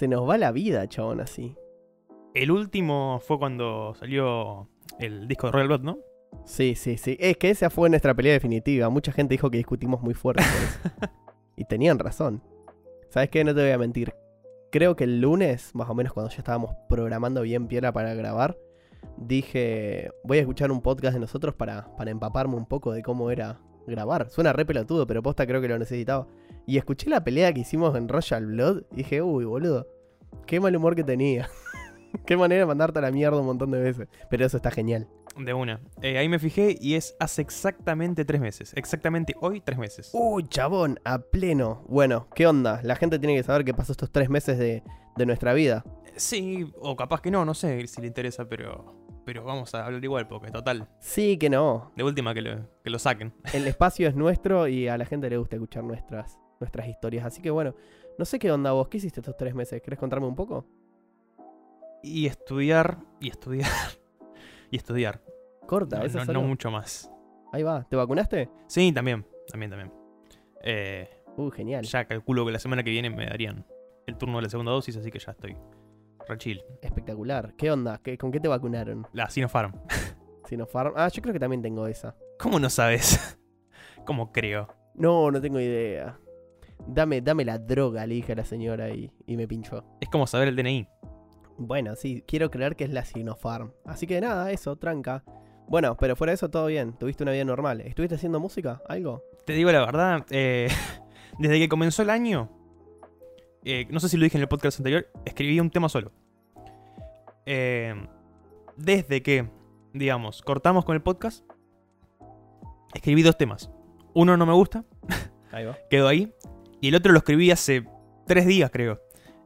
Se nos va la vida, chabón, así. El último fue cuando salió el disco de Royal Blood, ¿no? Sí, sí, sí. Es que esa fue nuestra pelea definitiva. Mucha gente dijo que discutimos muy fuerte por eso. y tenían razón. ¿Sabes qué? No te voy a mentir. Creo que el lunes, más o menos cuando ya estábamos programando bien piedra para grabar, dije, voy a escuchar un podcast de nosotros para, para empaparme un poco de cómo era grabar. Suena re pelotudo, pero posta creo que lo necesitaba. Y escuché la pelea que hicimos en Royal Blood y dije, uy, boludo, qué mal humor que tenía. qué manera de mandarte a la mierda un montón de veces. Pero eso está genial. De una. Eh, ahí me fijé y es hace exactamente tres meses. Exactamente hoy, tres meses. Uy, chabón, a pleno. Bueno, ¿qué onda? La gente tiene que saber qué pasó estos tres meses de, de nuestra vida. Sí, o capaz que no, no sé si le interesa, pero. Pero vamos a hablar igual, porque total. Sí, que no. De última que lo, que lo saquen. El espacio es nuestro y a la gente le gusta escuchar nuestras, nuestras historias. Así que bueno, no sé qué onda vos. ¿Qué hiciste estos tres meses? ¿Querés contarme un poco? Y estudiar, y estudiar, y estudiar. Corta, No, eso no- solo. no mucho más. Ahí va. ¿Te vacunaste? Sí, también, también, también. Eh, Uh, genial. ya calculo que la semana que viene me darían el turno de la segunda dosis, así que ya estoy re chill. Espectacular. ¿Qué onda? ¿Qué- ¿Con qué te vacunaron? La Sinopharm. Sinopharm. Ah, yo creo que también tengo esa. ¿Cómo no sabes? ¿Cómo creo? No, no tengo idea. Dame, dame la droga, le dije a la señora y, y me pinchó. Es como saber el DNI. Bueno, sí, quiero creer que es la Sinopharm. Así que nada, eso, tranca. Bueno, pero fuera de eso todo bien. Tuviste una vida normal. ¿Estuviste haciendo música? ¿Algo? Te digo la verdad, eh, desde que comenzó el año, eh, no sé si lo dije en el podcast anterior, escribí un tema solo. Eh, desde que, digamos, cortamos con el podcast, escribí dos temas. Uno no me gusta, Ahí va. quedó ahí, y el otro lo escribí hace tres días, creo.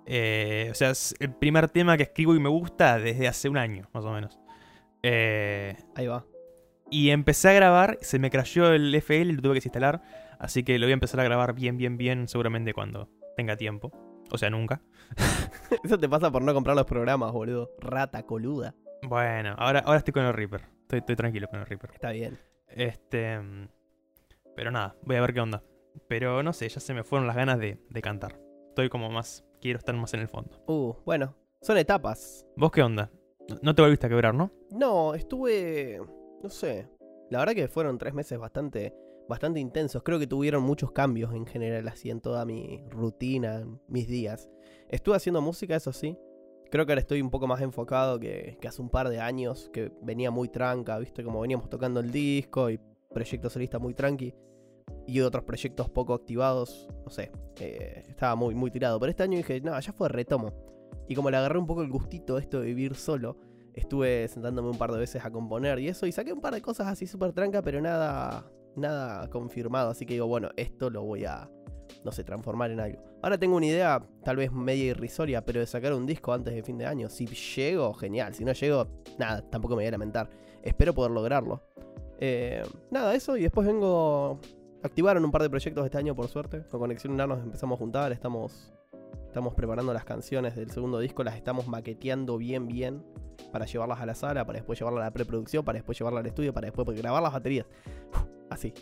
Eh, o sea, es el primer tema que escribo y me gusta desde hace un año, más o menos. Eh, Ahí va. y empecé a grabar, se me crashó el FL y lo tuve que desinstalar. Así que lo voy a empezar a grabar bien, bien, bien, seguramente cuando tenga tiempo. O sea, nunca. Eso te pasa por no comprar los programas, boludo. Rata coluda. Bueno, ahora, ahora estoy con el Reaper. Estoy, estoy tranquilo con el Reaper. Está bien. Este. Pero nada, voy a ver qué onda. Pero no sé, ya se me fueron las ganas de, de cantar. Estoy como más. Quiero estar más en el fondo. Uh, bueno. Son etapas. ¿Vos qué onda? No- te volviste a quebrar, ¿no? No, estuve. No sé. La verdad que fueron tres meses bastante. Bastante intensos. Creo que tuvieron muchos cambios en general así en toda mi rutina, en mis días. Estuve haciendo música, eso sí. Creo que ahora estoy un poco más enfocado que, que hace un par de años, que venía muy tranca, viste, como veníamos tocando el disco y proyectos solistas muy tranqui. Y otros proyectos poco activados, no sé, eh, estaba muy, muy tirado. Pero este año dije, no, ya fue retomo. Y como le agarré un poco el gustito esto de vivir solo, estuve sentándome un par de veces a componer y eso, y saqué un par de cosas así súper tranca, pero nada, nada confirmado. Así que digo, bueno, esto lo voy a, no sé, transformar en algo. Ahora tengo una idea, tal vez media irrisoria, pero de sacar un disco antes de fin de año. Si llego, genial. Si no llego, nada, tampoco me voy a lamentar. Espero poder lograrlo. Eh, nada, eso, y después vengo. Activaron un par de proyectos este año, por suerte. Con Conexión Lunar nos empezamos a juntar, estamos. Estamos preparando las canciones del segundo disco, las estamos maqueteando bien, bien para llevarlas a la sala, para después llevarlas a la preproducción, para después llevarlas al estudio, para después grabar las baterías. Así.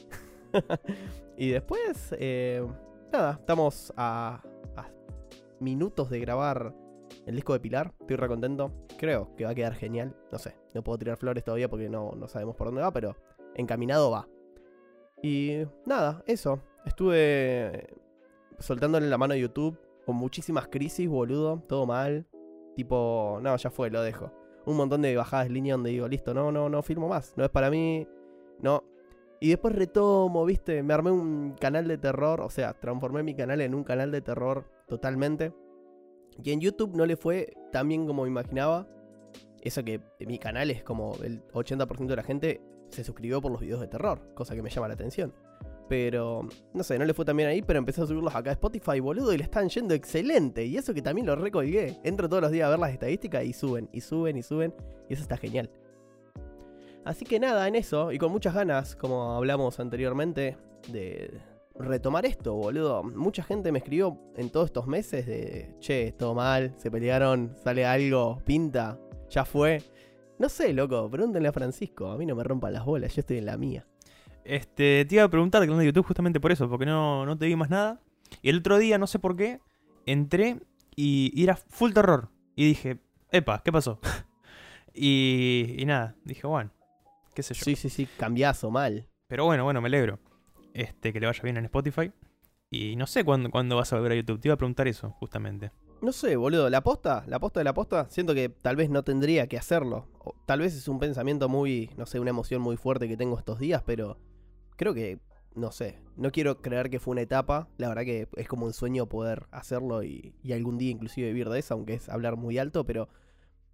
y después, eh, nada, estamos a, a minutos de grabar el disco de Pilar. Estoy re contento. Creo que va a quedar genial. No sé, no puedo tirar flores todavía porque no, no sabemos por dónde va, pero encaminado va. Y nada, eso. Estuve soltándole la mano a YouTube con muchísimas crisis, boludo. Todo mal. Tipo, no, ya fue, lo dejo. Un montón de bajadas de línea donde digo, listo, no, no, no filmo más. No es para mí. No. Y después retomo, viste, me armé un canal de terror. O sea, transformé mi canal en un canal de terror totalmente. Y en YouTube no le fue tan bien como imaginaba. Eso que mi canal es como el 80% de la gente se suscribió por los videos de terror, cosa que me llama la atención. Pero, no sé, no le fue tan bien ahí, pero empecé a subirlos acá a Spotify, boludo, y le están yendo excelente. Y eso que también lo recolgué. Entro todos los días a ver las estadísticas y suben, y suben, y suben. Y eso está genial. Así que nada, en eso, y con muchas ganas, como hablamos anteriormente, de retomar esto, boludo. Mucha gente me escribió en todos estos meses de, che, todo mal, se pelearon, sale algo, pinta, ya fue. No sé, loco, pregúntenle a Francisco, a mí no me rompan las bolas, yo estoy en la mía. Este, te iba a preguntar canal de YouTube justamente por eso, porque no, no te vi más nada. Y el otro día, no sé por qué, entré Y, y era full terror. Y dije, epa, ¿qué pasó? y, y nada, dije, bueno, qué sé yo. Sí, sí, sí, cambiazo, mal. Pero bueno, bueno, me alegro. Este, que le vaya bien en Spotify. Y no sé cuándo, cuándo vas a volver a YouTube. Te iba a preguntar eso, justamente. No sé, boludo, la posta, la posta de la posta, siento que tal vez no tendría que hacerlo. Tal vez es un pensamiento muy, no sé, una emoción muy fuerte que tengo estos días, pero creo que, no sé, no quiero creer que fue una etapa. La verdad que es como un sueño poder hacerlo y, y algún día inclusive vivir de eso, aunque es hablar muy alto, pero...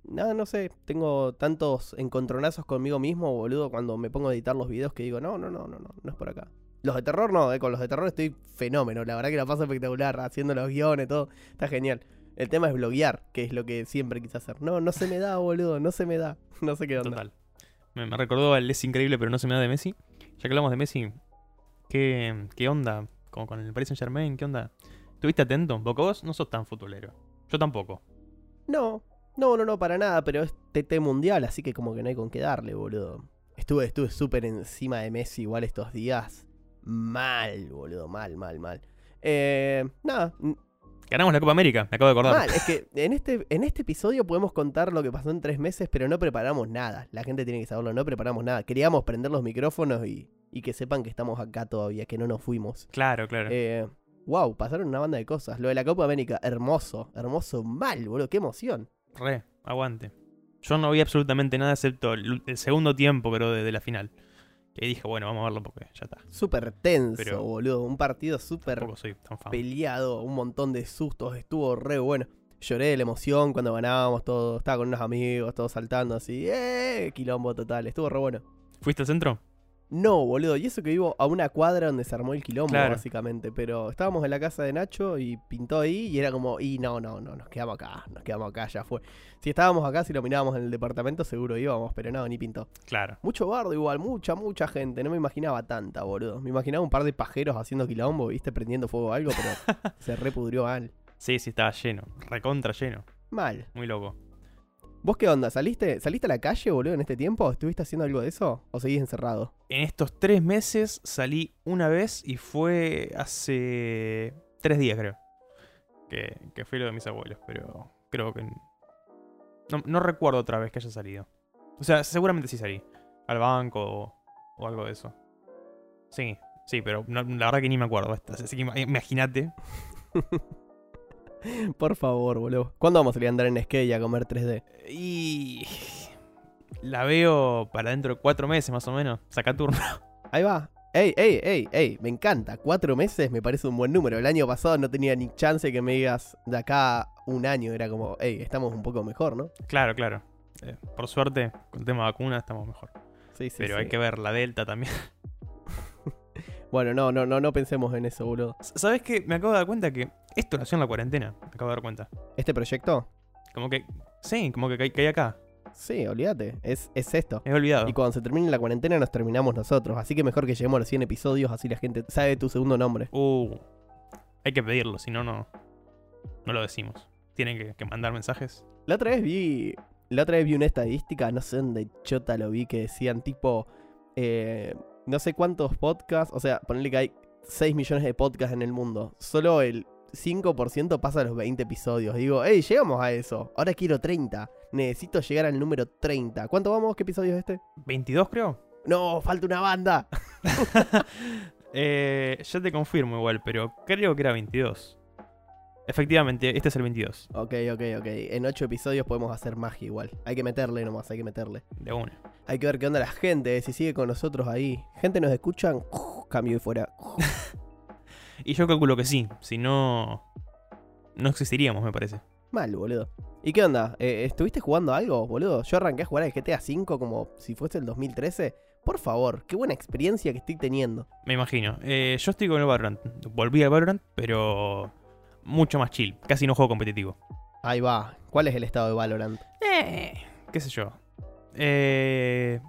Nada, no sé, tengo tantos encontronazos conmigo mismo, boludo, cuando me pongo a editar los videos que digo, no, no, no, no, no, no es por acá. Los de terror no, eh, con los de terror estoy fenómeno, la verdad que la paso espectacular, haciendo los guiones, todo, está genial. El tema es bloguear, que es lo que siempre quise hacer. No, no se me da, boludo, no se me da. No sé qué onda. Total. Me, me recordó al Es increíble, pero no se me da de Messi. Ya que hablamos de Messi, ¿qué, qué onda con, con el Paris Saint Germain? ¿Qué onda? ¿Estuviste atento? Porque vos no sos tan futbolero. Yo tampoco. No, no, no, no, para nada, pero es TT mundial, así que como que no hay con qué darle, boludo. Estuve, estuve súper encima de Messi igual estos días. Mal, boludo, mal, mal, mal. Eh, nada, Ganamos la Copa América, me acabo de acordar. mal. Es que en este, en este episodio podemos contar lo que pasó en tres meses, pero no preparamos nada. La gente tiene que saberlo, no preparamos nada. Queríamos prender los micrófonos y, y que sepan que estamos acá todavía, que no nos fuimos. Claro, claro. Eh, wow, pasaron una banda de cosas. Lo de la Copa América, hermoso, hermoso, mal, boludo, qué emoción. Re, aguante. Yo no vi absolutamente nada excepto el, el segundo tiempo, creo, de, de la final. Que dije, bueno, vamos a verlo porque ya está. Súper tenso, Pero- boludo. Un partido súper peleado, un montón de sustos, estuvo re bueno. Lloré de la emoción cuando ganábamos todo, estaba con unos amigos, todos saltando así, ¡eh! Quilombo total, estuvo re bueno. ¿Fuiste al centro? No, boludo, y eso que vivo a una cuadra donde se armó el quilombo, Claro. básicamente. Pero estábamos en la casa de Nacho y pintó ahí y era como, y no, no, no, nos quedamos acá, nos quedamos acá, ya fue. Si estábamos acá, si lo mirábamos en el departamento, seguro íbamos, pero no, ni pintó. Claro. Mucho bardo igual, mucha, mucha gente. No me imaginaba tanta, boludo. Me imaginaba un par de pajeros haciendo quilombo, viste, prendiendo fuego o algo, pero se repudrió mal. Sí, sí, estaba lleno. Recontra lleno. Mal. Muy loco. ¿Vos qué onda? ¿Saliste, ¿Saliste a la calle, boludo, en este tiempo? ¿Estuviste haciendo algo de eso? ¿O seguís encerrado? En estos tres meses salí una vez y fue hace tres días, creo. Que, que fue lo de mis abuelos, pero creo que... No, no recuerdo otra vez que haya salido. O sea, seguramente sí salí. Al banco o, o algo de eso. Sí, sí, pero no- la verdad que ni me acuerdo. Así que ima- imagínate. Por favor, boludo. ¿Cuándo vamos a ir a andar en skate y a comer 3D? Y... La veo para dentro de cuatro meses más o menos. Saca turno. Ahí va. Ey, ey, ey, ey, me encanta. Cuatro meses me parece un buen número. El año pasado no tenía ni chance que me digas de acá un año. Era como, ey, estamos un poco mejor, ¿no? Claro, claro. Eh, por suerte, con el tema vacuna estamos mejor. Sí, sí, Pero sí. hay que ver la Delta también. Bueno, no, no, no, no pensemos en eso, boludo. ¿Sabes qué? Me acabo de dar cuenta que esto nació en la cuarentena. Me acabo de dar cuenta. ¿Este proyecto? Como que. Sí, como que caí, acá. Sí, olvídate. Es, es esto. He olvidado. Y cuando se termine la cuarentena nos terminamos nosotros. Así que mejor que lleguemos a los 100 episodios, así la gente sabe tu segundo nombre. Uh. Hay que pedirlo, si no, no. No lo decimos. Tienen que, que mandar mensajes. La otra vez vi. La otra vez vi una estadística, no sé dónde chota lo vi, que decían tipo. eh, no sé cuántos podcasts. O sea, ponerle que hay 6 millones de podcasts en el mundo. Solo el 5% pasa a los 20 episodios. Digo, hey, llegamos a eso. Ahora quiero 30. Necesito llegar al número 30. ¿Cuánto vamos? ¿Qué episodio es este? ¿22 creo? No, falta una banda. Eh, ya te confirmo igual, pero creo que era 22. Efectivamente, este es el 22. Ok, ok, ok. En 8 episodios podemos hacer magia igual. Hay que meterle nomás, hay que meterle. De una. Hay que ver qué onda la gente, eh, si sigue con nosotros ahí. Gente nos escuchan, cambio y fuera. Y yo calculo que sí. Si no. No existiríamos, me parece. Mal, boludo. ¿Y qué onda? Eh, ¿Estuviste jugando algo, boludo? Yo arranqué a jugar al GTA V como si fuese el 2013. Por favor, qué buena experiencia que estoy teniendo. Me imagino. Eh, yo estoy con el Valorant. Volví al Valorant, pero. Mucho más chill. Casi no juego competitivo. Ahí va. ¿Cuál es el estado de Valorant? Eh, qué sé yo. Eh,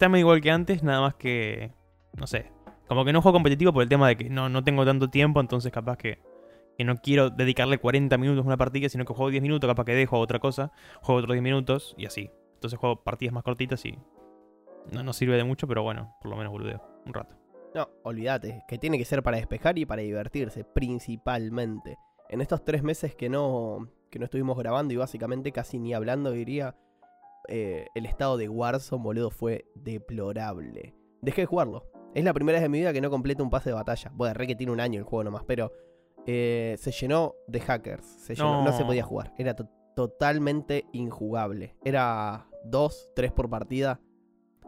medio igual que antes, nada más que. No sé. Como que no juego competitivo por el tema de que no, no tengo tanto tiempo, entonces capaz que, que no quiero dedicarle 40 minutos a una partida, sino que juego 10 minutos, capaz que dejo otra cosa, juego otros 10 minutos y así. Entonces juego partidas más cortitas y. No, no sirve de mucho, pero bueno, por lo menos boludeo. Un rato. No, olvídate, que tiene que ser para despejar y para divertirse, principalmente. en estos tres meses que no, que no estuvimos grabando y básicamente casi ni hablando, diría, eh, el estado de Warzone, boludo, fue deplorable. Dejé de jugarlo. Es la primera vez en mi vida que no completo un pase de batalla. Bueno, re que tiene un año el juego nomás, pero eh, se llenó de hackers. Se llenó- no. No. se podía jugar. Era to- totalmente injugable. Era dos, tres por partida.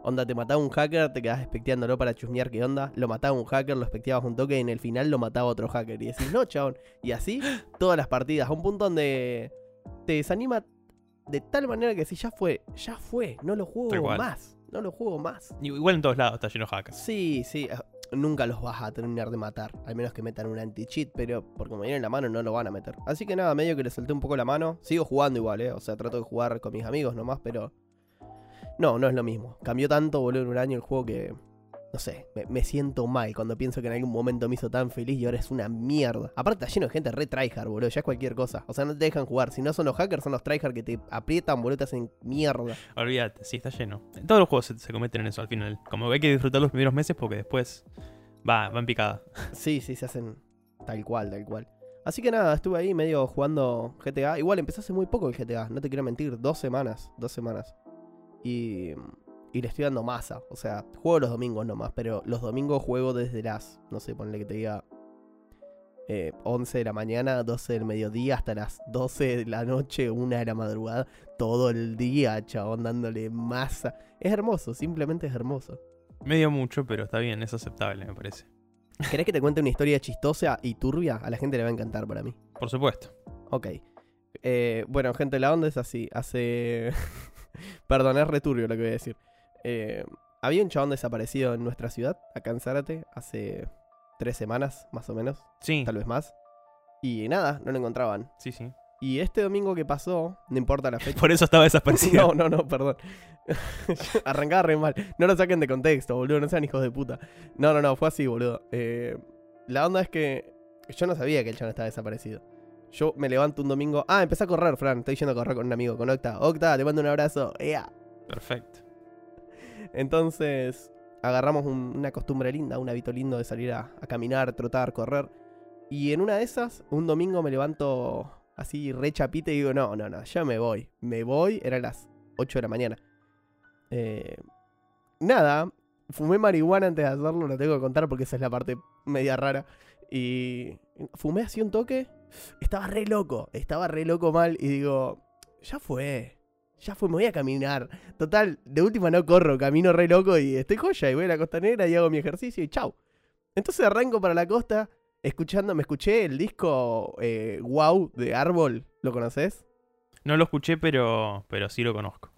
Onda, te mataba un hacker, te quedabas especteándolo para chusmear qué onda. Lo mataba un hacker, lo especteabas un toque y en el final lo mataba otro hacker. Y decís, no, chabón. Y así, todas las partidas. A un punto donde te desanima de tal manera que si ya fue, ya fue. No lo juego más. No lo juego más. Igual en todos lados está lleno de hackers. Sí, sí. eh, Nunca los vas a terminar de matar. Al menos que metan un anti-cheat, pero porque me en la mano no lo van a meter. Así que nada, medio que le solté un poco la mano. Sigo jugando igual, ¿eh? O sea, trato de jugar con mis amigos nomás, pero. No, no es lo mismo. Cambió tanto, boludo, en un año el juego que. No sé, me, me siento mal cuando pienso que en algún momento me hizo tan feliz y ahora es una mierda. Aparte está lleno de gente re tryhard, boludo, ya es cualquier cosa. O sea, no te dejan jugar. Si no son los hackers, son los tryhard que te aprietan, boludo, te hacen mierda. Olvídate, sí, está lleno. En todos los juegos se, se cometen en eso al final. Como que hay que disfrutar los primeros meses porque después va, va en picada. Sí, sí, se hacen tal cual, tal cual. Así que nada, estuve ahí medio jugando GTA. Igual empezó hace muy poco el GTA, no te quiero mentir, dos semanas, dos semanas. Y, y le estoy dando masa. O sea, juego los domingos nomás, pero los domingos juego desde las, no sé, ponle que te diga eh, 11 de la mañana, 12 del mediodía, hasta las 12 de la noche, 1 de la madrugada, todo el día, chabón, dándole masa. Es hermoso, simplemente es hermoso. Medio mucho, pero está bien, es aceptable, me parece. ¿Querés que te cuente una historia chistosa y turbia? A la gente le va a encantar para mí. Por supuesto. Ok. Eh, bueno, gente, la onda es así. Hace. Perdón, es returbio lo que voy a decir. Eh, había un chabón desaparecido en nuestra ciudad, acá en Zárate, hace tres semanas, más o menos, Sí, tal vez más. Y nada, no lo encontraban. sí, sí. Y este domingo que pasó, no importa la fecha. Por eso estaba desaparecido. No, no, no, perdón. Arrancaba re mal. No lo saquen de contexto, boludo. No sean hijos de puta. No, no, no, fue así, boludo. Eh, la onda es que yo no sabía que el chabón estaba desaparecido. Yo me levanto un domingo. Ah, empecé a correr, Fran. Estoy yendo a correr con un amigo, con Octa. Octa, te mando un abrazo. ¡Ea! Perfecto. Entonces, agarramos un- una costumbre linda, un hábito lindo de salir a, a caminar, trotar, correr. Y en una de esas, un domingo me levanto así re chapita y digo, no, no, no, ya me voy. Me voy, eran las 8 de la mañana. Eh, nada, fumé marihuana antes de hacerlo, lo tengo que contar porque esa es la parte media rara. Y fumé así un toque, estaba re loco, estaba re loco mal y digo, ya fue, ya fue, me voy a caminar. Total, de última no corro, camino re loco y estoy joya y voy a la costanera y hago mi ejercicio y chau. Entonces arranco para la costa, escuchando, me escuché el disco eh, Wow de Árbol, ¿lo conoces? No lo escuché, pero, pero sí lo conozco.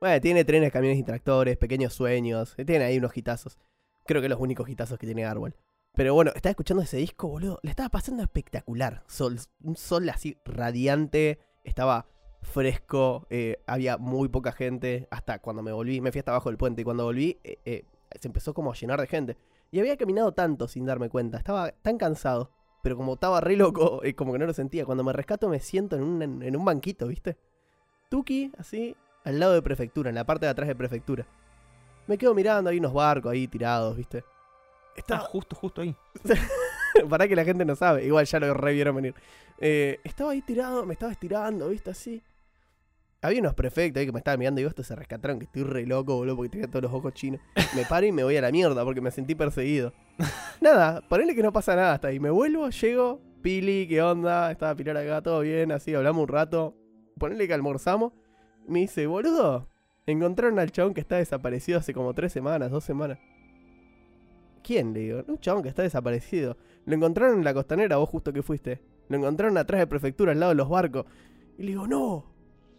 Bueno, tiene trenes, camiones y tractores, pequeños sueños, eh, tiene ahí unos hitazos. Creo que los únicos hitazos que tiene Árbol. Pero bueno, estaba escuchando ese disco, boludo. Le estaba pasando espectacular. Sol, un sol así radiante. Estaba fresco. eh, había muy poca gente. Hasta cuando me volví, me fui hasta abajo del puente. Y cuando volví, eh, eh, se empezó como a llenar de gente. Y había caminado tanto sin darme cuenta. Estaba tan cansado. Pero como estaba re loco, como que no lo sentía. Cuando me rescato, me siento en un, en un banquito, ¿viste? Tuki, así, al lado de prefectura, en la parte de atrás de prefectura. Me quedo mirando, hay unos barcos ahí tirados, ¿viste? Estaba, justo, justo ahí. para que la gente no sabe, igual ya lo revieron venir. Eh, estaba ahí tirado, me estaba estirando, ¿viste? Así. Había unos prefectos ahí que me estaban mirando y digo, estos se rescataron, que estoy re loco, boludo, porque tenía todos los ojos chinos. Me paro y me voy a la mierda porque me sentí perseguido. Nada, ponele que no pasa nada hasta ahí. Me vuelvo, llego, Pili, ¿qué onda? Estaba Pilar acá, todo bien, así, hablamos un rato. Ponele que almorzamos. Me dice, boludo, encontraron al chabón que está desaparecido hace como tres semanas, dos semanas. ¿Quién? Le digo, un chabón que está desaparecido. Lo encontraron en la costanera, vos justo que fuiste. Lo encontraron atrás de prefectura, al lado de los barcos. Y le digo, no.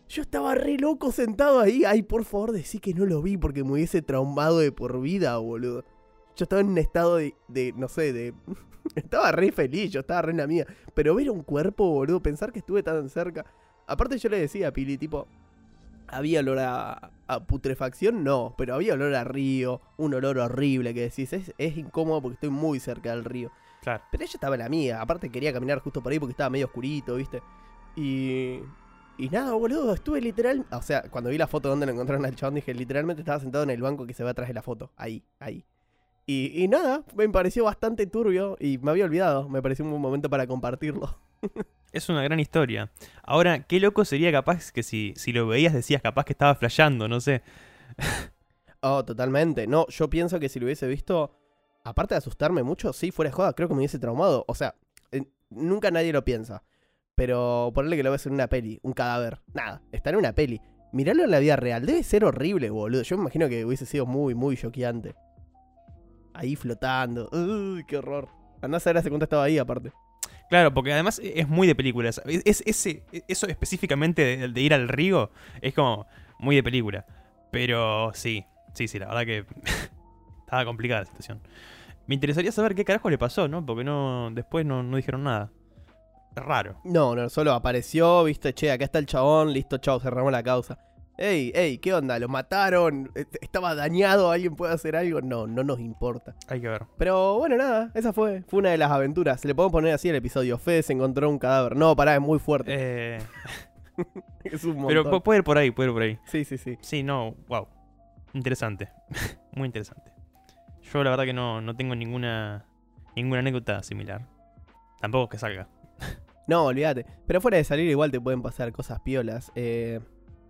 Yo estaba re loco sentado ahí. Ay, por favor, decí que no lo vi porque me hubiese traumado de por vida, boludo. Yo estaba en un estado de, de no sé, de... estaba re feliz, yo estaba re en la mía. Pero ver un cuerpo, boludo, pensar que estuve tan cerca. Aparte yo le decía a Pili, tipo, ¿había olor a, a putrefacción? No, pero había olor a río, un olor horrible que decís, es, es incómodo porque estoy muy cerca del río. Claro. Pero ella estaba en la mía, aparte quería caminar justo por ahí porque estaba medio oscurito, ¿viste? Y... Y nada, boludo, estuve literal... O sea, cuando vi la foto donde lo encontraron al chabón, dije, literalmente estaba sentado en el banco que se ve atrás de la foto. Ahí, ahí. Y, y nada, me pareció bastante turbio y me había olvidado. Me pareció un buen momento para compartirlo. Es una gran historia. Ahora, qué loco sería capaz que si, si lo veías decías capaz que estaba flasheando, no sé. Oh, totalmente. No, yo pienso que si lo hubiese visto, aparte de asustarme mucho, sí, fuera de joda, creo que me hubiese traumado. O sea, eh, nunca nadie lo piensa. Pero ponerle que lo ves en una peli, un cadáver. Nada, está en una peli. Mirarlo en la vida real, debe ser horrible, boludo. Yo me imagino que hubiese sido muy, muy choqueante. Ahí flotando. Uy, qué horror. Andá a saber hace cuánto estaba ahí, aparte. Claro, porque además es muy de películas. Es, es- ese, eso específicamente de, ir al río es como muy de película. Pero sí, sí, sí, la verdad que estaba complicada la situación. Me interesaría saber qué carajo le pasó, ¿no? Porque no después no dijeron nada. Raro. No, no, solo apareció, viste, che, acá está el chabón, listo, chao, cerramos la causa. Ey, ey, ¿qué onda? ¿Lo mataron? ¿Est- ¿Estaba dañado? ¿Alguien puede hacer algo? No, no nos importa. Hay que ver. Pero bueno, nada, esa fue, fue una de las aventuras. Se le podemos poner así el episodio. Fede se encontró un cadáver. No, pará, es muy fuerte. Eh, es un montón. pero pu- puede ir por ahí, puede ir por ahí. Sí, sí, sí. Sí, no, wow. Interesante. Muy interesante. Yo la verdad que no, no tengo ninguna ninguna anécdota similar. Tampoco que salga. No, olvídate. Pero fuera de salir igual te pueden pasar cosas piolas. Eh,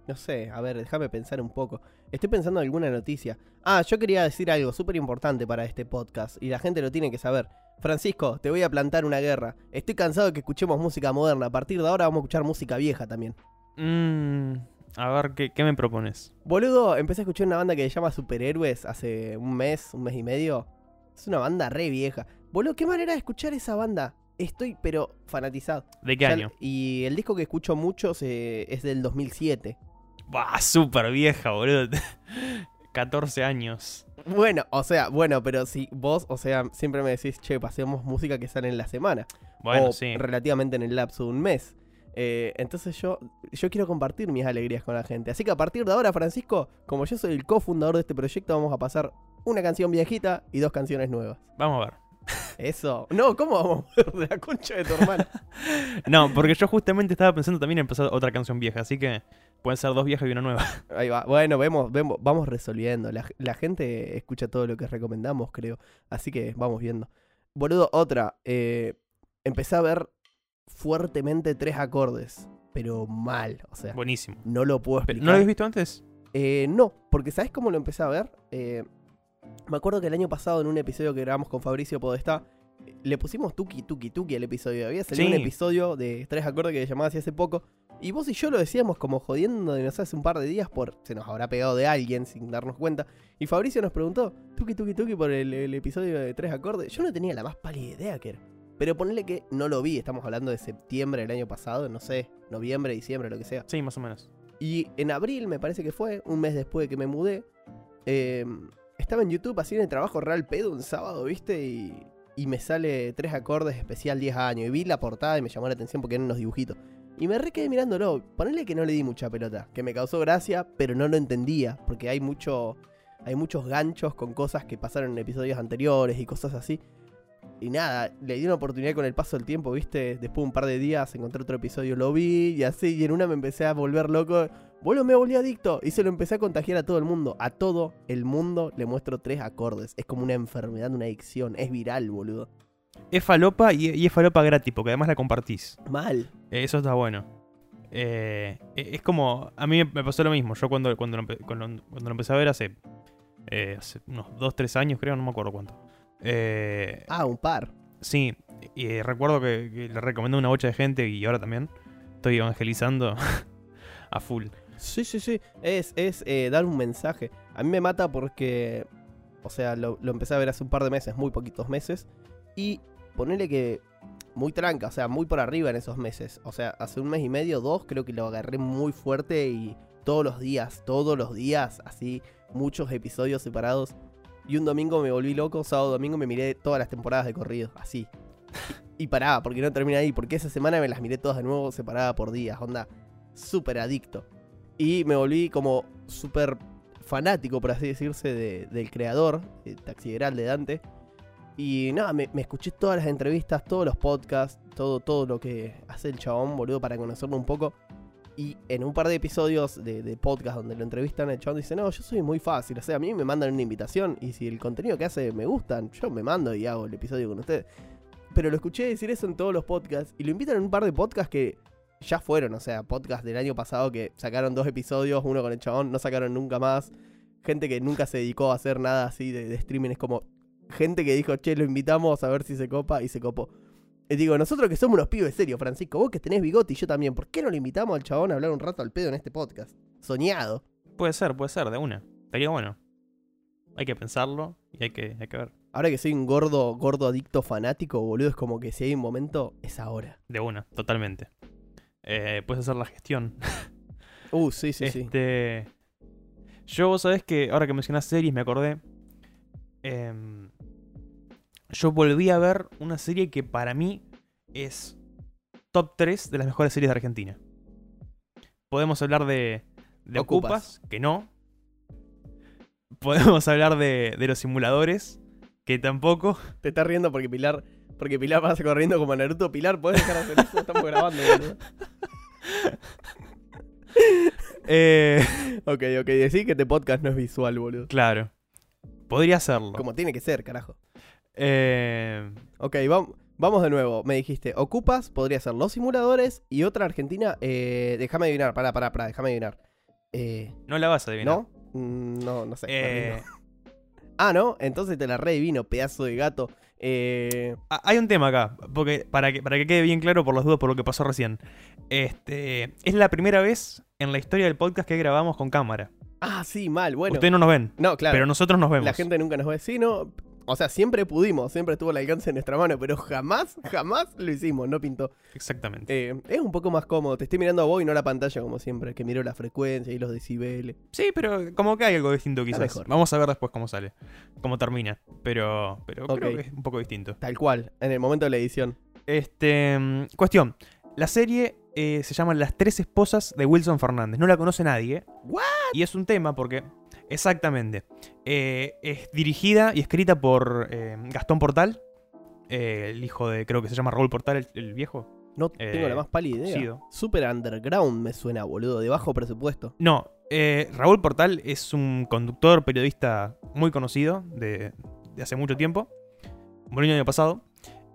no sé, a ver, déjame pensar un poco. Estoy pensando en alguna noticia. Ah, yo quería decir algo súper importante para este podcast. Y la gente lo tiene que saber. Francisco, te voy a plantar una guerra. Estoy cansado de que escuchemos música moderna. A partir de ahora vamos a escuchar música vieja también. Mm, a ver, ¿qué, qué me propones? Boludo, empecé a escuchar una banda que se llama Superhéroes hace un mes, un mes y medio. Es una banda re vieja. Boludo, qué manera de escuchar esa banda. Estoy, pero fanatizado. ¿De qué año? Y el disco que escucho mucho es del 2007. Buah, súper vieja, boludo. 14 años. Bueno, o sea, bueno, pero si vos, o sea, siempre me decís, che, pasemos música que sale en la semana. Bueno, o sí. relativamente en el lapso de un mes. Eh, entonces yo, yo quiero compartir mis alegrías con la gente. Así que a partir de ahora, Francisco, como yo soy el cofundador de este proyecto, vamos a pasar una canción viejita y dos canciones nuevas. Vamos a ver. Eso. No, ¿cómo vamos a ver de la concha de tu hermana? No, porque yo justamente estaba pensando también en empezar otra canción vieja, así que pueden ser dos viejas y una nueva. Ahí va. Bueno, vemos, vemos, vamos resolviendo. La, la gente escucha todo lo que recomendamos, creo. Así que vamos viendo. Boludo, otra. Eh, empecé a ver fuertemente tres acordes. Pero mal. O sea, Buenísimo. no lo puedo explicar. ¿No lo habéis visto antes? Eh, no, porque ¿sabes cómo lo empecé a ver? Eh, me acuerdo que el año pasado en un episodio que grabamos con Fabricio Podestá, le pusimos tuki tuki tuki al episodio. Había salido Sí. un episodio de tres acordes que llamaba así hace poco. Y vos y yo lo decíamos como jodiendo de nos hace un par de días por se nos habrá pegado de alguien sin darnos cuenta. Y Fabricio nos preguntó, tuki tuki tuki por el, el episodio de tres acordes. Yo no tenía la más pálida idea que era. Pero ponele que no lo vi, estamos hablando de septiembre del año pasado, no sé, noviembre, diciembre, lo que sea. Sí, más o menos. Y en abril, me parece que fue, un mes después de que me mudé, eh, estaba en YouTube en el trabajo real pedo un sábado, ¿viste? Y, y me sale tres acordes especial 10 años. Y vi la portada y me llamó la atención porque eran unos dibujitos. Y me re quedé mirándolo. Ponele que no le di mucha pelota. Que me causó gracia, pero no lo entendía. Porque hay mucho. Hay muchos ganchos con cosas que pasaron en episodios anteriores y cosas así. Y nada, le di una oportunidad con el paso del tiempo, ¿viste? Después de un par de días encontré otro episodio, lo vi y así. Y en una me empecé a volver loco. Boludo, me volví adicto. Y se lo empecé a contagiar a todo el mundo. A todo el mundo le muestro tres acordes. Es como una enfermedad, una adicción. Es viral, boludo. Es falopa y, y es falopa gratis, porque además la compartís. Mal. Eh, Eso está bueno. Eh, e- es como. A mí me pasó lo mismo. Yo cuando, cuando, lo, empe- cuando- cuando lo empecé a ver hace. eh, hace unos 2-3 años, creo, no me acuerdo cuánto. Eh, Ah, un par. sí, y recuerdo que, que le recomendé una bocha de gente y ahora también. Estoy evangelizando a full. Sí, sí, sí. Es, es eh, dar un mensaje. A mí me mata porque. O sea, lo, lo empecé a ver hace un par de meses, muy poquitos meses. Y ponerle que. Muy tranca, o sea, muy por arriba en esos meses. O sea, hace un mes y medio, dos, creo que lo agarré muy fuerte y todos los días, todos los días, así, muchos episodios separados. Y un domingo me volví loco, sábado, domingo me miré todas las temporadas de corrido, así. Y paraba, porque no termina ahí, porque esa semana me las miré todas de nuevo, separada por días, onda, súper adicto. Y me volví como súper fanático, por así decirse, de- del creador, de Taxideral de Dante. Y nada, me, me escuché todas las entrevistas, todos los podcasts, todo, todo lo que hace el chabón, boludo, para conocerlo un poco. Y en un par de episodios de, de podcast donde lo entrevistan, el chabón dice, no, yo soy muy fácil. O sea, a mí me mandan una invitación y si el contenido que hace me gustan, yo me mando y hago el episodio con ustedes. Pero lo escuché decir eso en todos los podcasts y lo invitan en un par de podcasts que ya fueron, o sea, podcast del año pasado que sacaron dos episodios, uno con el chabón, no sacaron nunca más. Gente que nunca se dedicó a hacer nada así de, de streaming, es como gente que dijo, che, lo invitamos a ver si se copa y se copó. Y digo, nosotros que somos unos pibes serios, Francisco, vos que tenés bigote y yo también, ¿por qué no le invitamos al chabón a hablar un rato al pedo en este podcast? Soñado. Puede ser, puede ser, de una. Estaría bueno. Hay que pensarlo y hay que, hay que ver. Ahora que soy un gordo, gordo adicto fanático, boludo, es como que si hay un momento, es ahora. De una, totalmente. Eh, puedes hacer la gestión. Uh, sí, sí, sí. este. Yo, vos sabés que ahora que mencionás series, me acordé. em, yo volví a ver una serie que para mí es top 3 de las mejores series de Argentina. Podemos hablar de, de Ocupas. Ocupas, que no. Podemos hablar de, de los simuladores, que tampoco. Te estás riendo porque Pilar, porque Pilar pasa corriendo como Naruto. Pilar, ¿puedes dejar de hacer eso? Estamos grabando, boludo. Eh, Ok, ok, decí que este podcast no es visual, boludo. claro. Podría hacerlo. Como tiene que ser, carajo. Eh, Ok, vam- vamos de nuevo. Me dijiste, ocupas, podría ser los simuladores y otra argentina. Eh, déjame adivinar, pará, pará, pará, déjame adivinar. Eh, no la vas a adivinar. ¿No? Mm, No, no sé. Eh. Ah, ¿no? Entonces te la redivino, pedazo de gato. Eh, Ah, Hay un tema acá, porque para que, para que quede bien claro por las dudas por lo que pasó recién. Este, es la primera vez en la historia del podcast que grabamos con cámara. ah, sí, mal, bueno. Ustedes no nos ven, No, claro. pero nosotros nos vemos. La gente nunca nos ve. Sí, no. O sea, siempre pudimos, siempre estuvo al alcance de nuestra mano, pero jamás, jamás lo hicimos, no pintó. Exactamente. Eh, es un poco más cómodo. Te estoy mirando a vos y no a la pantalla, como siempre, que miro la frecuencia y los decibeles. Sí, pero como que hay algo distinto quizás. mejor. Vamos a ver después cómo sale, cómo termina. Pero, pero creo que es un poco distinto. Tal cual, en el momento de la edición. Este, mm, cuestión. La serie eh, se llama Las tres esposas de Wilson Fernández. No la conoce nadie. ¿What? Y es un tema porque, exactamente, eh, es dirigida y escrita por eh, Gastón Portal, eh, el hijo de, creo que se llama Raúl Portal, el, el viejo. No tengo la más pálida idea. Sido. Super underground me suena, boludo, de bajo presupuesto. No, Raúl Portal es un conductor, periodista muy conocido de, de hace mucho tiempo. Murió el año pasado.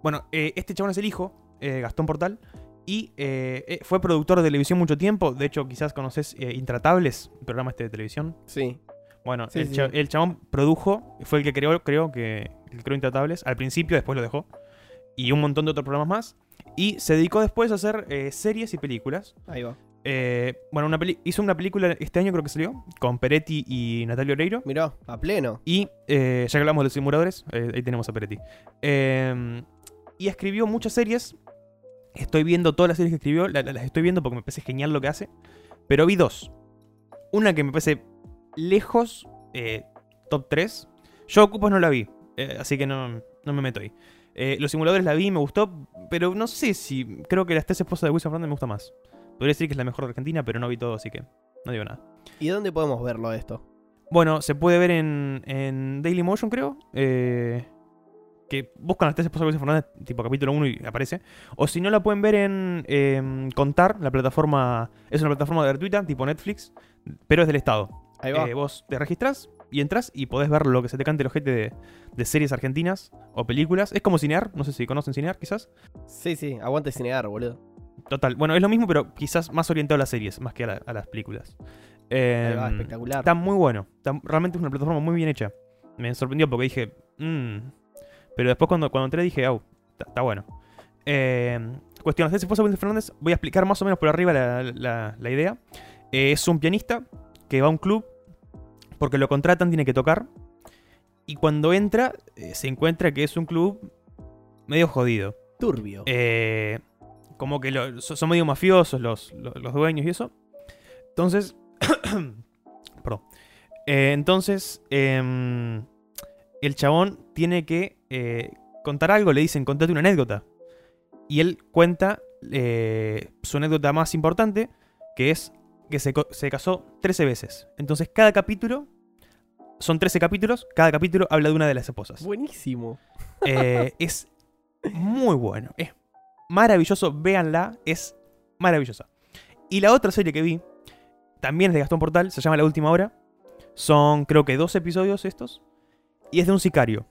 Bueno, este chabón es el hijo, Gastón Portal, y eh, fue productor de televisión mucho tiempo. De hecho, quizás conoces eh, Intratables, un programa este de televisión. Sí. Bueno, Sí, el, sí, cha- sí. el chabón produjo, fue el que creó, creo que el creó Intratables. Al principio, después lo dejó. Y un montón de otros programas más. Y se dedicó después a hacer eh, series y películas. Ahí va. Eh, bueno, una peli- hizo una película este año, creo que salió, con Peretti y Natalia Oreiro. Mirá, a pleno. Y eh, ya que hablamos de los simuladores, ahí tenemos a Peretti. Eh, y escribió muchas series. Estoy viendo todas las series que escribió, la- la- las estoy viendo porque me parece genial lo que hace. Pero vi dos. Una que me parece lejos, eh, top 3. Yo Ocupas no la vi, eh, así que no, no me meto ahí. Eh, los simuladores la vi, me gustó, pero no sé si. Creo que las tres esposas de Wilson Fernández me gusta más. Podría decir que es la mejor de Argentina, pero no vi todo, así que no digo nada. ¿Y dónde podemos verlo esto? Bueno, se puede ver en, en Dailymotion, creo. eh, que buscan las tres esposas de Wilson Fernández, tipo capítulo 1 y aparece. O si no, la pueden ver en em, Contar, la plataforma. Es una plataforma gratuita, tipo Netflix, pero es del Estado. Ahí va. Eh, vos te registras y entras y podés ver lo que se te cante el ojete de, de series argentinas o películas. Es como Cinear, no sé si conocen Cinear, quizás. Sí, sí, aguante cinear, boludo. Total, bueno, es lo mismo, pero quizás más orientado a las series, más que a, la- a las películas. Va, Em, espectacular. Está muy bueno. Está- realmente es una plataforma muy bien hecha. Me sorprendió porque dije, "Mm". Pero después cuando, cuando entré dije, au, está, bueno. Eh, cuestión, esposas de Wilson Fernández, voy a explicar más o menos por arriba la, la- la idea. Eh, es un pianista que va a un club porque lo contratan, tiene que tocar. Y cuando entra, eh, se encuentra que es un club medio jodido. Turbio. Eh, como que lo- son medio mafiosos los, los, los dueños y eso. Entonces. perdón. Eh, entonces. em, el chabón tiene que contar algo. Le dicen, contate una anécdota. Y él cuenta su anécdota más importante. Que es que se, se casó 13 veces. Entonces, cada capítulo. Son 13 capítulos. Cada capítulo habla de una de las esposas. Buenísimo. Eh, es muy bueno. Es maravilloso. Véanla. Es maravillosa. Y la otra serie que vi, también es de Gastón Portal, se llama La Última Hora. Son creo que dos episodios estos. Y es de un sicario.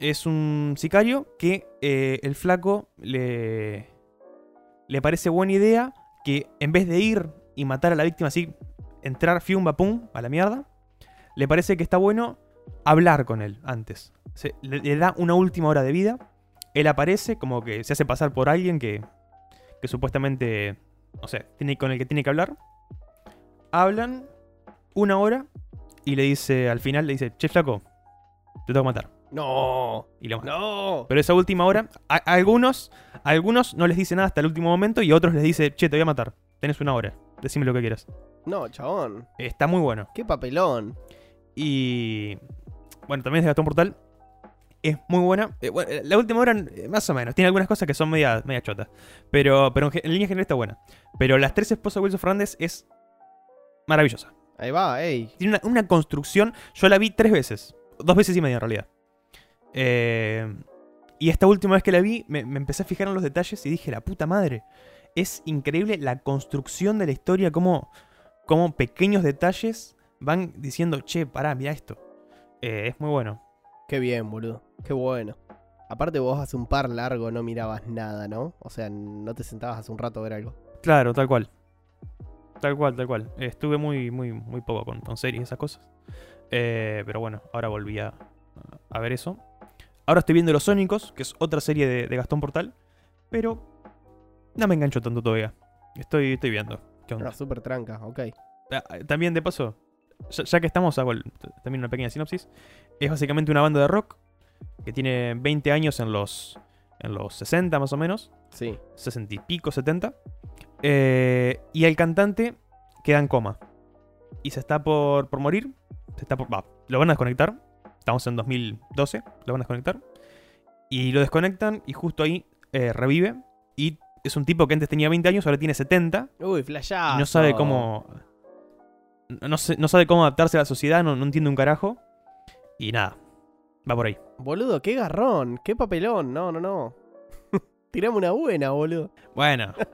Es un sicario que eh, el flaco le, le parece buena idea que en vez de ir y matar a la víctima así, entrar fium pum a la mierda, le parece que está bueno hablar con él antes. Se, le, le da una última hora de vida. Él aparece como que se hace pasar por alguien que, que supuestamente, no sé, tiene, con el que tiene que hablar. Hablan una hora y le dice, al final le dice, che flaco, te tengo que matar. No, Y lo mata. no. Pero esa última hora, a, a algunos, a algunos no les dice nada hasta el último momento y a otros les dice, che, te voy a matar. Tenés una hora. Decime lo que quieras. No, chabón. Está muy bueno. Qué papelón. Y. Bueno, también es de Gastón Portal. Es muy buena. Eh, bueno, eh, la última hora, eh, más o menos. Tiene algunas cosas que son media, media chotas. Pero, pero en, línea general está buena. Pero Las tres esposas de Wilson Fernández es maravillosa. Ahí va, ey. Tiene una, una construcción. Yo la vi tres veces. Dos veces y media en realidad. Eh, y esta última vez que la vi, me, me empecé a fijar en los detalles y dije, la puta madre. Es increíble la construcción de la historia, como, como pequeños detalles van diciendo, che, pará, mira esto. Eh, es muy bueno. Qué bien, boludo. Qué bueno. Aparte vos hace un par largo no mirabas nada, ¿no? O sea, no te sentabas hace un rato a ver algo. Claro, tal cual. Tal cual, tal cual. Estuve muy, muy, muy poco con, con series y esas cosas. Eh, pero bueno, ahora volví a, a ver eso. Ahora estoy viendo Los Sónicos, que es otra serie de, de Gastón Portal. Pero no me engancho tanto todavía. Estoy, estoy viendo. ¿Qué onda? Una super tranca, ok. También, de paso, ya, ya que estamos, hago el- también una pequeña sinopsis. Es básicamente una banda de rock que tiene 20 años en los, en los 60 más o menos. Sí. 60 y pico, 70. Eh, y el cantante queda en coma. Y se está por, por morir. Se está por, va, lo van a desconectar. Estamos en 2012. Lo van a desconectar. Y lo desconectan y justo ahí eh, revive. Y es un tipo que antes tenía 20 años, ahora tiene 70. Uy, flashá. Y no sabe cómo... No, no sé- no sabe cómo adaptarse a la sociedad, no, no entiende un carajo. Y nada, va por ahí. Boludo, qué garrón, qué papelón. No, no, no. Tirame una buena, boludo. Bueno.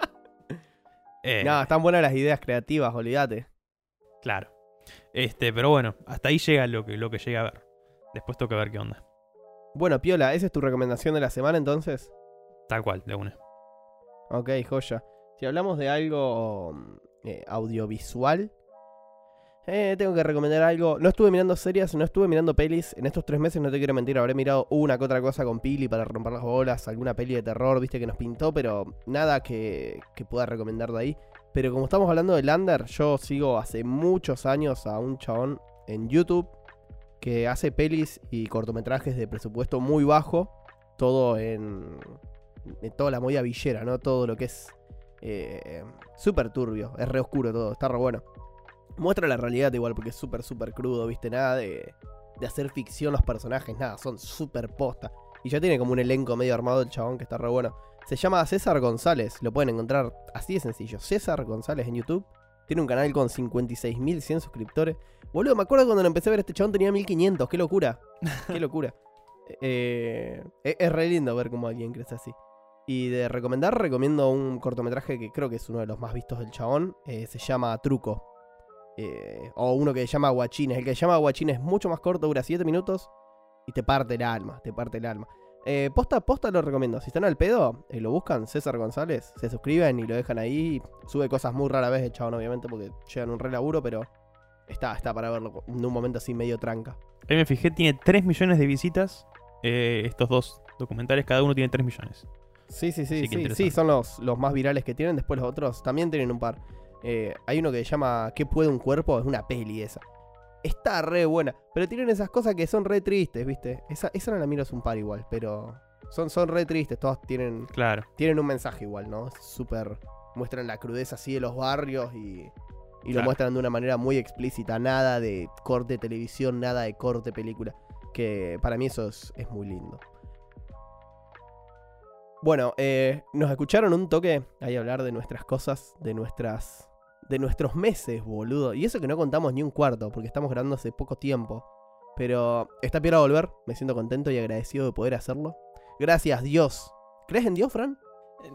Eh, No, están buenas las ideas creativas, olvídate. Claro. Este, pero bueno, hasta ahí llega lo que, lo que llega a ver. Después toca ver qué onda. Bueno, Piola, ¿esa es tu recomendación de la semana entonces? Tal cual, de una. Ok, joya. Si hablamos de algo mm, eh, audiovisual, eh, tengo que recomendar algo. No estuve mirando series, no estuve mirando pelis. En estos tres meses, no te quiero mentir, habré mirado una que otra cosa con Pili para romper las bolas, alguna peli de terror, viste, que nos pintó, pero nada que, pueda recomendar de ahí. Pero como estamos hablando de Lander, yo sigo hace muchos años a un chabón en YouTube que hace pelis y cortometrajes de presupuesto muy bajo, todo en, en toda la movida villera, ¿no? Todo lo que es eh, súper turbio, es re oscuro todo, está re bueno. Muestra la realidad igual, porque es súper, súper crudo, ¿viste? Nada de, de hacer ficción los personajes, nada, son súper posta. Y ya tiene como un elenco medio armado el chabón que está re bueno. Se llama César González, lo pueden encontrar así de sencillo. César González en YouTube. Tiene un canal con 56.100 suscriptores. Boludo, me acuerdo cuando lo empecé a ver este chabón tenía 1500. Qué locura. Qué locura. Eh, es, es re lindo ver cómo alguien crece así. Y de recomendar, recomiendo un cortometraje que creo que es uno de los más vistos del chabón. eh, se llama Truco. Eh, o uno que se llama Guachines. El que se llama Guachines es mucho más corto, dura 7 minutos. Y te parte el alma, te parte el alma. Eh, posta, posta lo recomiendo. Si están al pedo, eh, lo buscan, César González, se suscriben y lo dejan ahí. Sube cosas muy rara vez el chabón, obviamente, porque llegan un re laburo, pero está, está para verlo en un momento así medio tranca. Ahí me fijé, tiene 3 millones de visitas. eh, estos dos documentales, cada uno tiene 3 millones. Sí, sí, sí, Sí, sí, son los, los más virales que tienen. Después los otros también tienen un par. Eh, hay uno que se llama ¿Qué puede un cuerpo? Es una peli esa. Está re buena. Pero tienen esas cosas que son re tristes, ¿viste? Esa, esa no la miro es un par igual, pero son, son re tristes. Todas tienen, Claro. tienen un mensaje igual, ¿no? Es Súper. Muestran la crudeza así de los barrios y, y lo muestran de una manera muy explícita. Nada de corte televisión, nada de corte película. Que para mí eso es, es muy lindo. Bueno, eh, nos escucharon un toque ahí hablar de nuestras cosas, de nuestras. De nuestros meses, boludo. Y eso que no contamos ni un cuarto, porque estamos grabando hace poco tiempo. Pero está peor a volver, me siento contento y agradecido de poder hacerlo. Gracias, Dios. ¿Crees en Dios, Fran?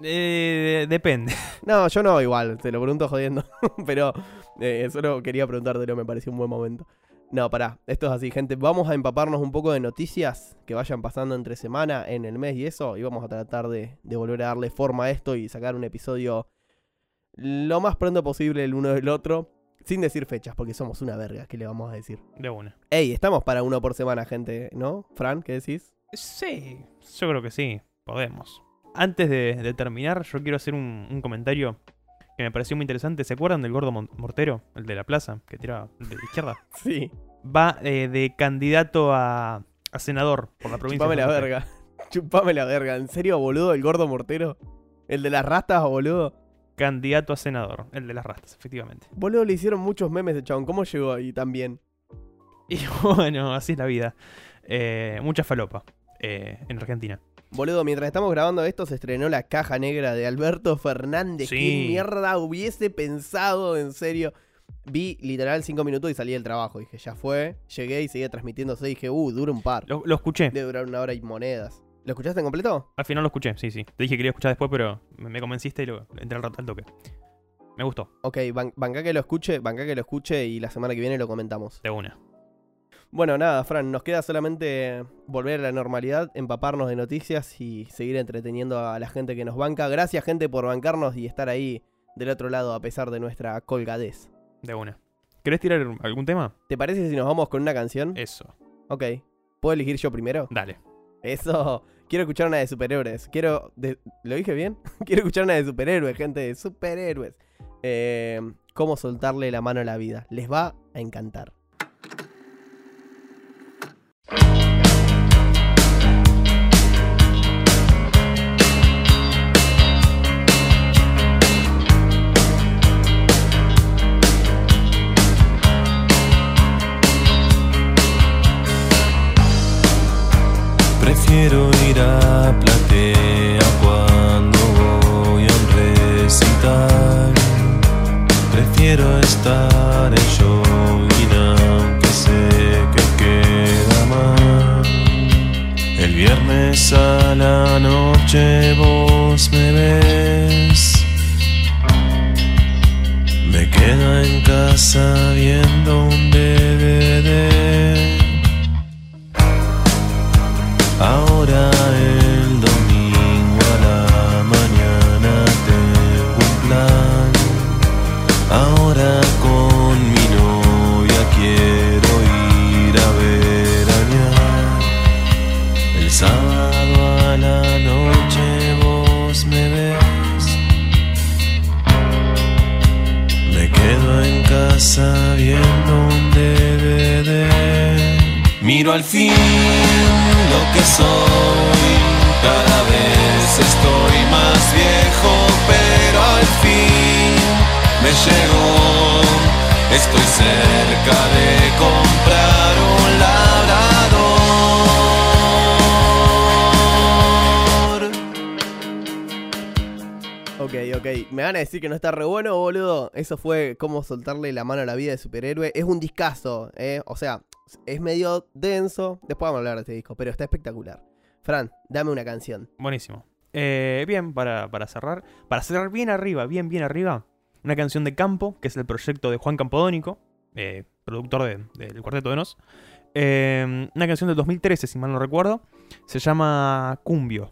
Eh, depende. No, yo no, igual, te lo pregunto jodiendo. Pero eh, solo quería preguntártelo, me pareció un buen momento. No, pará, esto es así, gente. Vamos a empaparnos un poco de noticias que vayan pasando entre semana, en el mes y eso. Y vamos a tratar de, de volver a darle forma a esto y sacar un episodio lo más pronto posible el uno del otro. Sin decir fechas, porque somos una verga, ¿qué le vamos a decir? De una. Ey, estamos para uno por semana, gente, ¿no? Fran, ¿qué decís? Sí, yo creo que sí, podemos. Antes de, de terminar, yo quiero hacer un, un comentario que me pareció muy interesante. ¿Se acuerdan del gordo mortero? El de la plaza, que tiraba de la izquierda. Sí. Va eh, de candidato a, a senador por la provincia. Chupame de la verga. Chupame la verga. ¿En serio, boludo? ¿El gordo mortero? ¿El de las rastas, boludo? Candidato a senador, el de las rastas, efectivamente. Boludo, le hicieron muchos memes de chabón. ¿Cómo llegó ahí también? Y bueno, así es la vida. Eh, mucha falopa eh, en Argentina. Boludo, mientras estamos grabando esto, se estrenó la caja negra de Alberto Fernández. Sí. ¿Qué mierda hubiese pensado, en serio? Vi literal cinco minutos y salí del trabajo. Dije, ya fue. Llegué y seguía transmitiéndose. Dije, uh, dura un par. Lo, lo escuché. Debe durar una hora y monedas. ¿Lo escuchaste en completo? Al final lo escuché, sí, sí. Te dije que quería escuchar después, pero me, convenciste y lo entré al rato al toque. Me gustó, Ok, ban banca que lo escuche, banca que lo escuche y la semana que viene lo comentamos. de una. Bueno, nada, Fran, nos queda solamente volver a la normalidad, empaparnos de noticias y seguir entreteniendo a la gente que nos banca. Gracias, gente, por bancarnos y estar ahí del otro lado a pesar de nuestra colgadez. De una. ¿Querés tirar algún tema? ¿Te parece si nos vamos con una canción? Eso. Ok. ¿Puedo elegir yo primero? Dale. Eso. Quiero escuchar una de superhéroes. Quiero. de- ¿Lo dije bien? Quiero escuchar una de superhéroes, gente. De superhéroes. Eh, ¿Cómo soltarle la mano a la vida? Les va a encantar. Prefiero ir a platea cuando voy a un recital. Prefiero estar en jogging aunque sé que queda mal. El viernes a la noche Eso fue cómo soltarle la mano a la vida de superhéroe. Es un discazo, ¿eh? O sea, es medio denso. Después vamos a hablar de este disco, pero está espectacular. Fran, dame una canción. Buenísimo. Eh, bien, para, para cerrar. Para cerrar bien arriba, bien, bien arriba. Una canción de Campo, que es el proyecto de Juan Campodónico, eh, productor de- del Cuarteto de Nos. Una canción del 2013, si mal no recuerdo. Se llama Cumbio.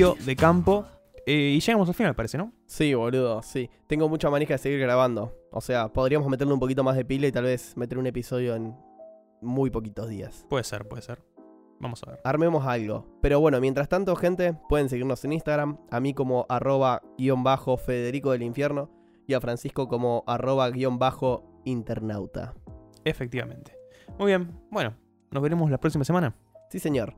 De Campo. Eh, y llegamos al final, parece, ¿no? Sí, boludo, sí. Tengo mucha manija de seguir grabando. O sea, podríamos meterle un poquito más de pila y tal vez meter un episodio en muy poquitos días. Puede ser, puede ser. Vamos a ver. Armemos algo. Pero bueno, mientras tanto, gente, pueden seguirnos en Instagram. A mí como arroba guion bajo Federico del Infierno. Y a Francisco como arroba guion bajo internauta. Efectivamente. Muy bien, bueno, nos veremos la próxima semana. Sí, señor.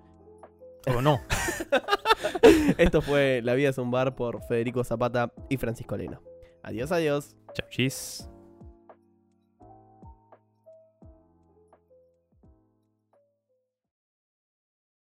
O no. Esto fue La vida es un bar por Federico Zapata y Francisco Leno. Adiós, adiós. Chau, chis.